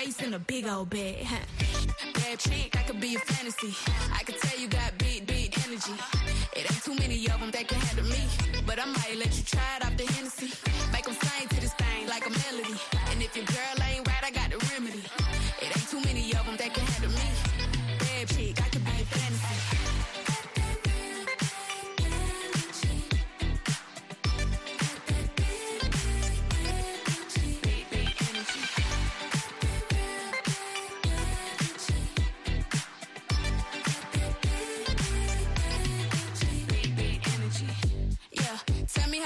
waist and a big old bed. Huh? Bad chick, I could be a fantasy. I could tell you got big, big energy. It ain't too many of them that can handle me. But I might let you try it out the Hennessy.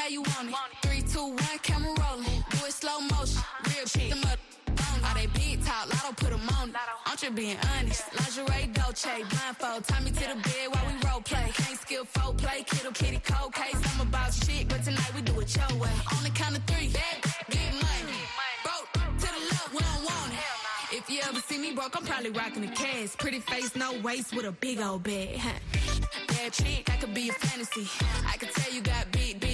how you want it. Three, two, one, camera rolling. Do it slow motion. Uh-huh. Real cheap. them up. All they big talk, lotto put them on. I'm just being honest. Lingerie, Dolce, uh-huh. blindfold. Tie me to the bed while we role play. Can't skill folk play. Kittle, kitty, cold case. I'm about shit, but tonight we do it your way. On the count of three, bad, get money. Broke to the left, we don't want it. If you ever see me broke, I'm probably rocking the cast. Pretty face, no waist, with a big old bag. Bad chick, that could be a fantasy. I could tell you got big, big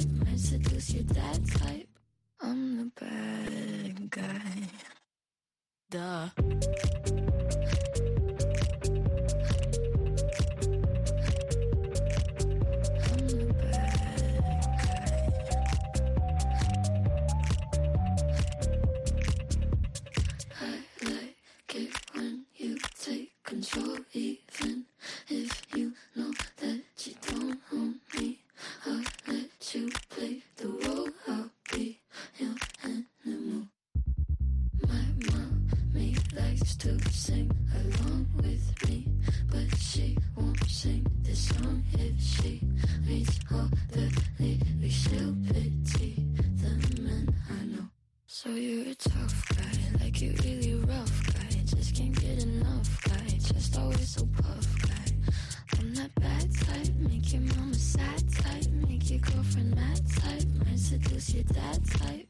type, might seduce your dad type. I'm the bad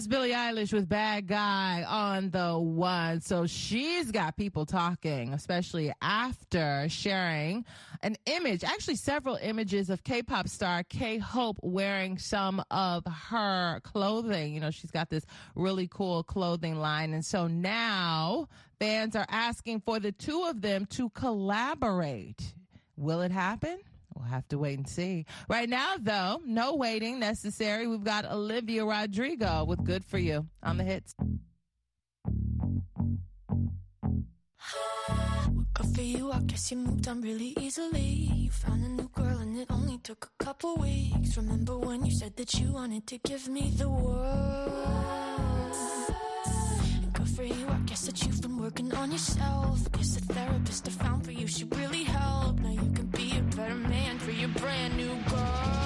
That's Billie Eilish with Bad Guy on the one. So she's got people talking, especially after sharing an image, actually several images of K-pop star J-Hope wearing some of her clothing. You know, she's got this really cool clothing line. And so now fans are asking for the two of them to collaborate. Will it happen? We'll have to wait and see. Right now, though, no waiting necessary. We've got Olivia Rodrigo with Good For You on the hits. Good for you, I guess you moved on really easily. You found a new girl and it only took a couple weeks. Remember when you said that you wanted to give me the world? Good for you, I guess that you've been working on yourself. Guess the therapist I found for you should really help. Now you a man for your brand new girl.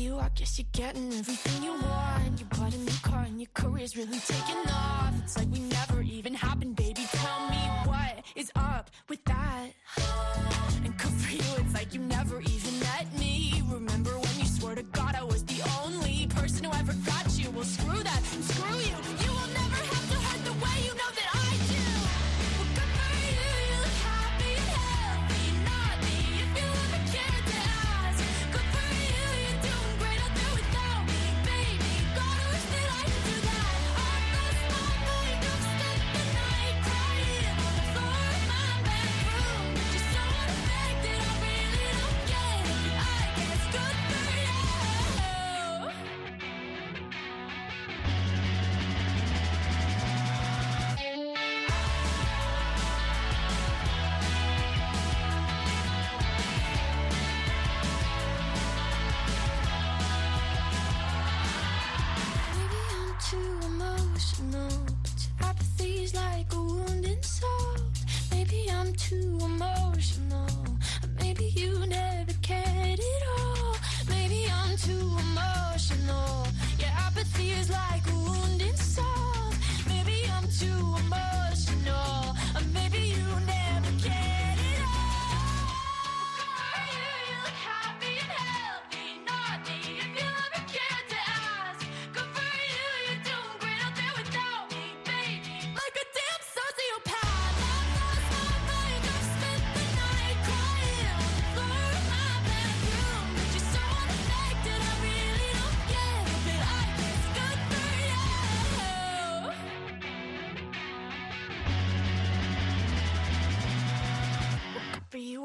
You, I guess you're getting everything you want. You bought a new car and your career's really taking off. It's like we never even happened, baby. Tell me what is up with that. And good for you, it's like you never even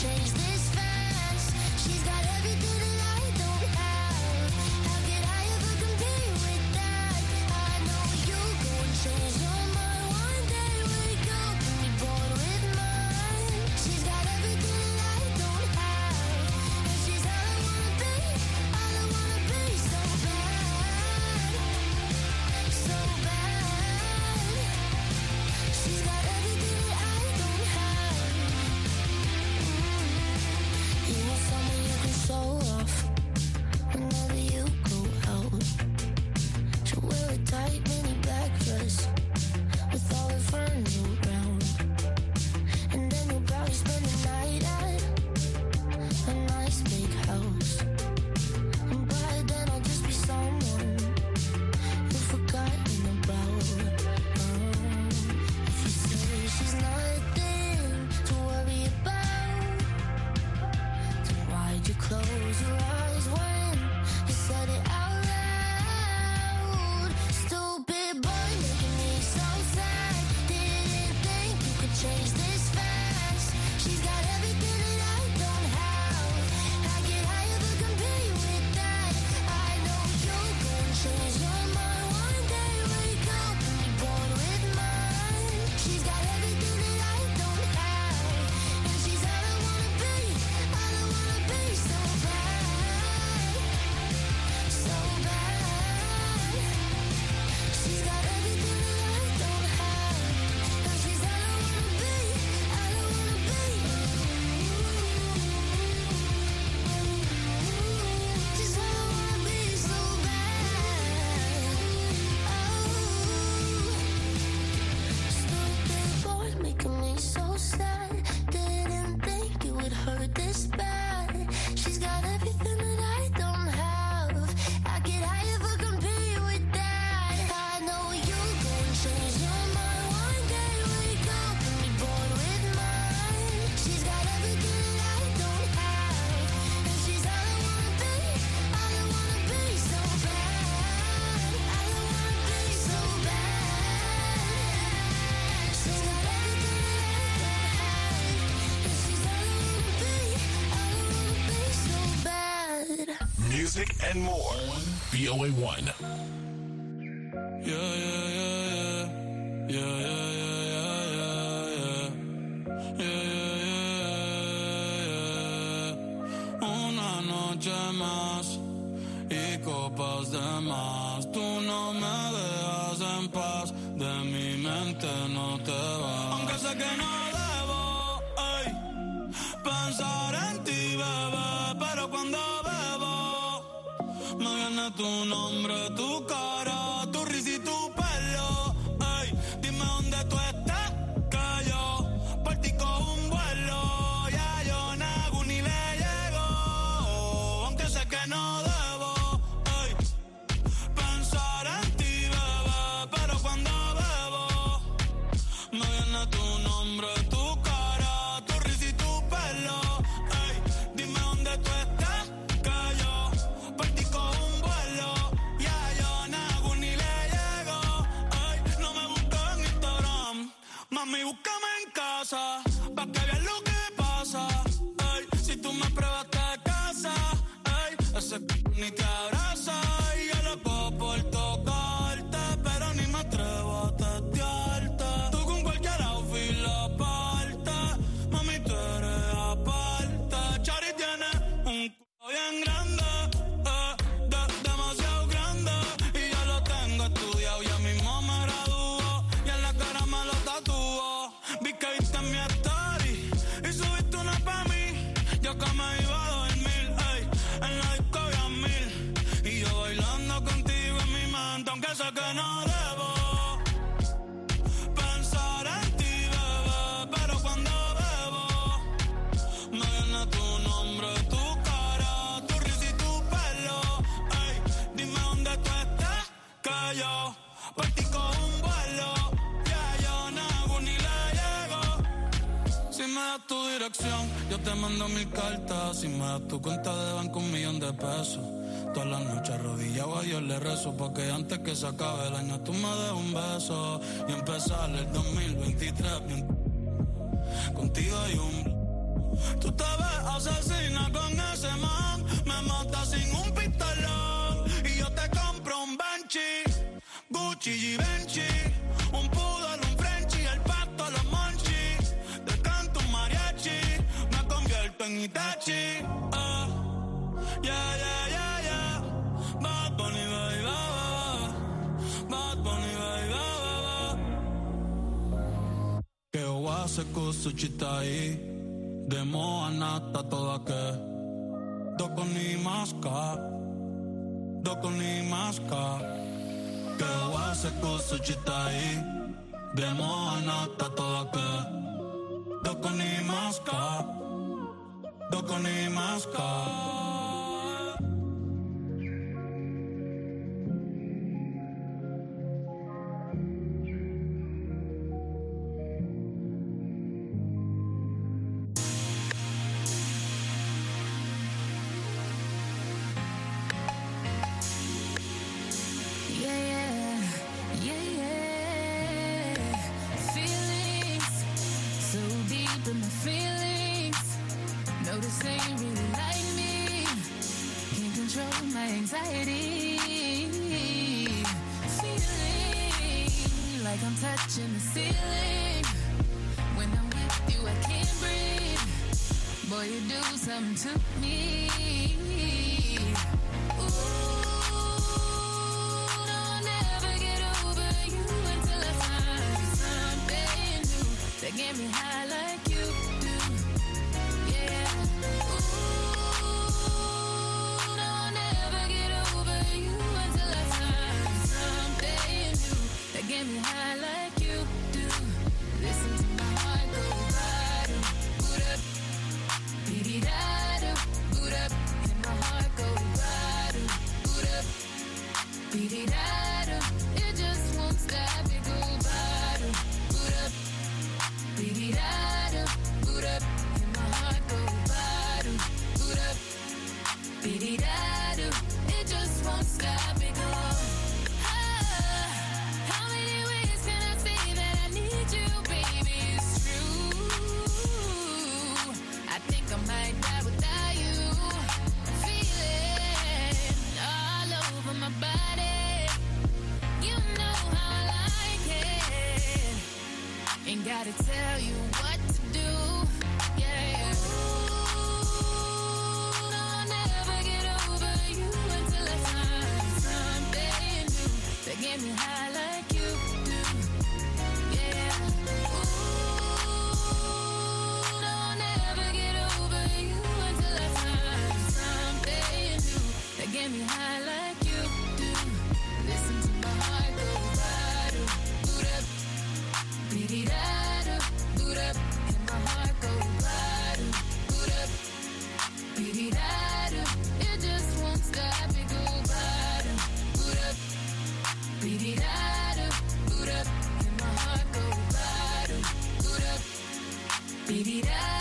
Change and more. VOA 1. Yeah, yeah, yeah, yeah. Yeah, yeah, yeah, yeah, yeah, yeah. Yeah, yeah, yeah, yeah. Una noche más y copas de más. Tú no me dejas en paz, de mi mente no te vas. Aunque sé que no debo ay, pensar en ti, bebé, pero cuando me viene tu nombre, tu cara, casa, pa' que veas lo que pasa. Ay, si tú me pruebas te casa, ay, ese c- ni te yo por ti cojo un vuelo. Ya yo nago ni le llego. Si me das tu dirección, yo te mando mil cartas. Si me das tu cuenta de banco, un millón de pesos. Todas las noches arrodillado a Dios le rezo Porque antes que se acabe el año tú me des un beso Y empezar el 2023 bien Contigo hay un Tú te ves asesina con ese man Me mata sin un pistolón Y yo te compro un Benchi Gucci y Benchi Un poodle, un Frenchie El pato, los monchis Te canto un mariachi Me convierto en Itachi ah. Yeah, yeah, yeah, yeah Bad Bunny, baby, ba, ba, ba. Bad Bunny, baby, ba, ba, ba. Che oase kusu chitai Demo anata toda ke Doko ni maska Doko ni maska Che oase kusu chitai Demo anata toda ke Doko ni maska Doko ni maska Be-dee-da.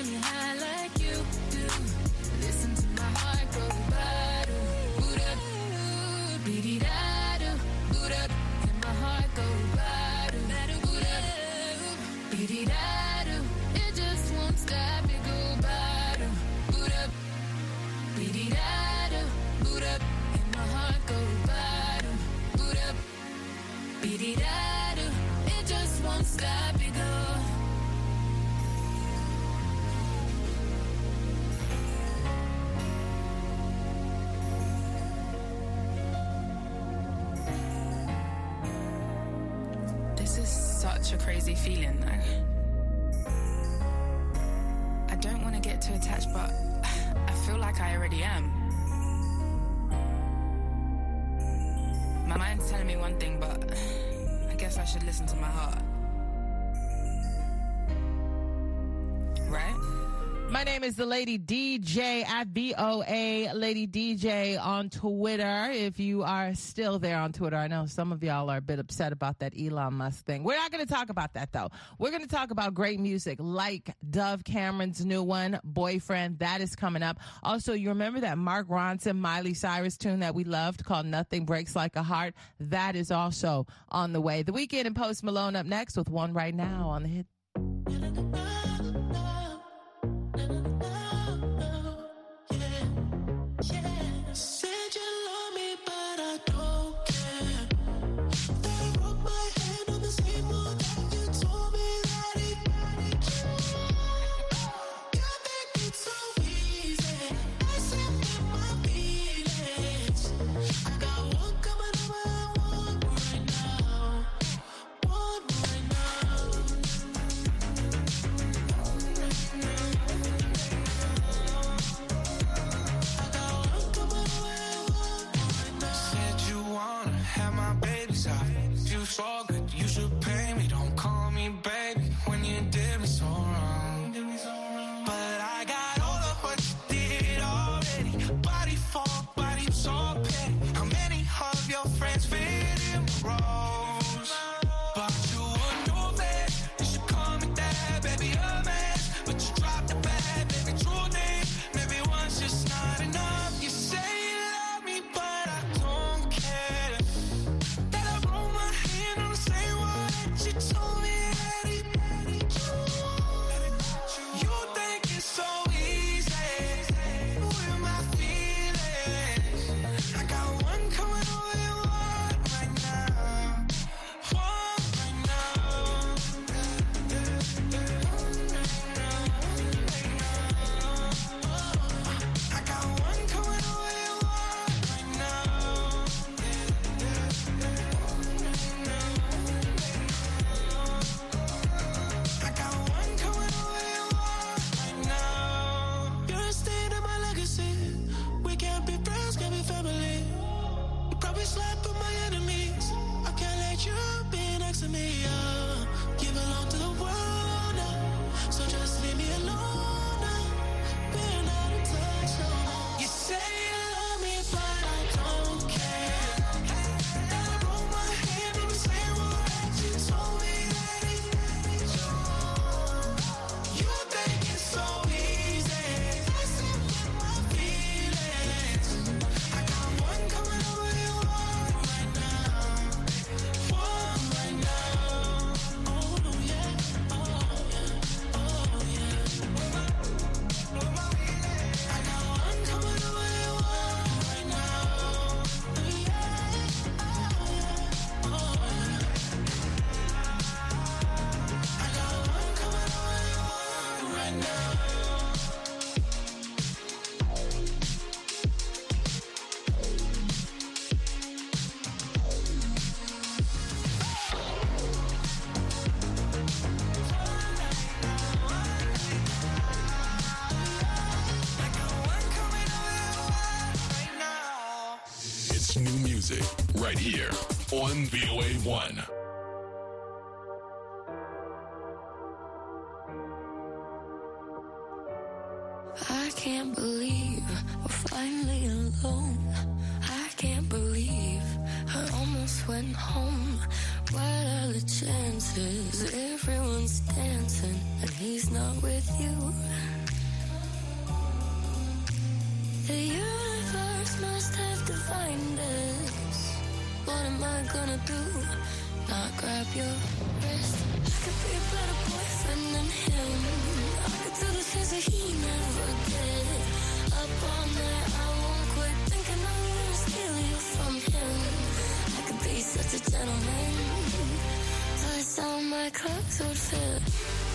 Damn, you have name is the Lady DJ at Lady DJ on Twitter. If you are still there on Twitter, I know some of y'all are a bit upset about that Elon Musk thing. We're not going to talk about that though. We're going to talk about great music like Dove Cameron's new one, Boyfriend. That is coming up. Also, you remember that Mark Ronson, Miley Cyrus tune that we loved called Nothing Breaks Like a Heart? That is also on the way. The Weeknd and Post Malone up next with one right now on the hit. 1 VOA 1. I can't believe we're finally alone. I can't believe I almost went home. What are the chances? Everyone's dancing and he's not with you. The universe must have defined us. What am I gonna do? Not grab your wrist. I could be a better boyfriend than him. I could do the things that he never did. Up all night, I won't quit thinking I'm gonna steal you from him. I could be such a gentleman. Plus all my clothes would fit.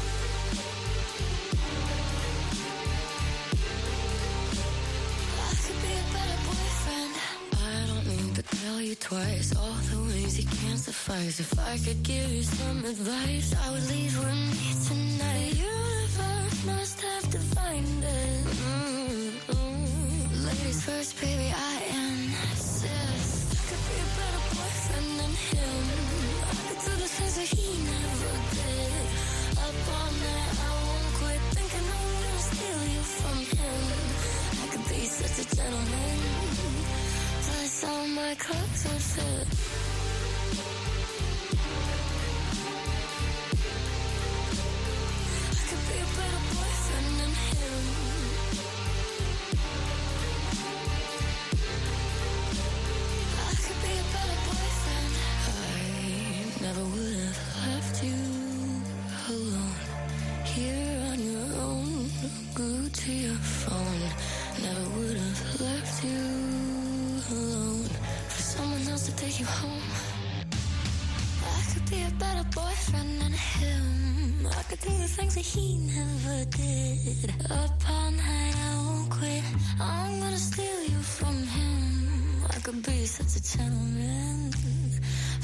You twice all the ways you can't suffice. If I could give you some advice, I would leave with me tonight. The universe must have defined that he never did. Up all night, I won't quit. I'm gonna steal you from him. I could be such a gentleman.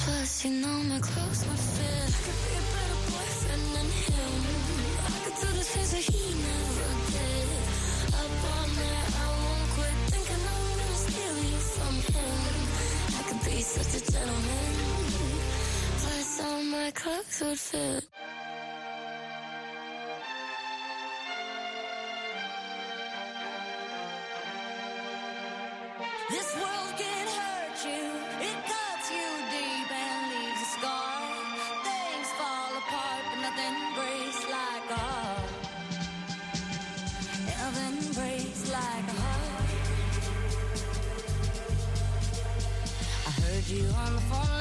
Plus, you know my clothes would fit. I could be a better boyfriend than him. I could do the things that he never did. Up all night, I won't quit thinking I'm gonna steal you from him. I could be such a gentleman. Plus, all my clothes would fit. You on the phone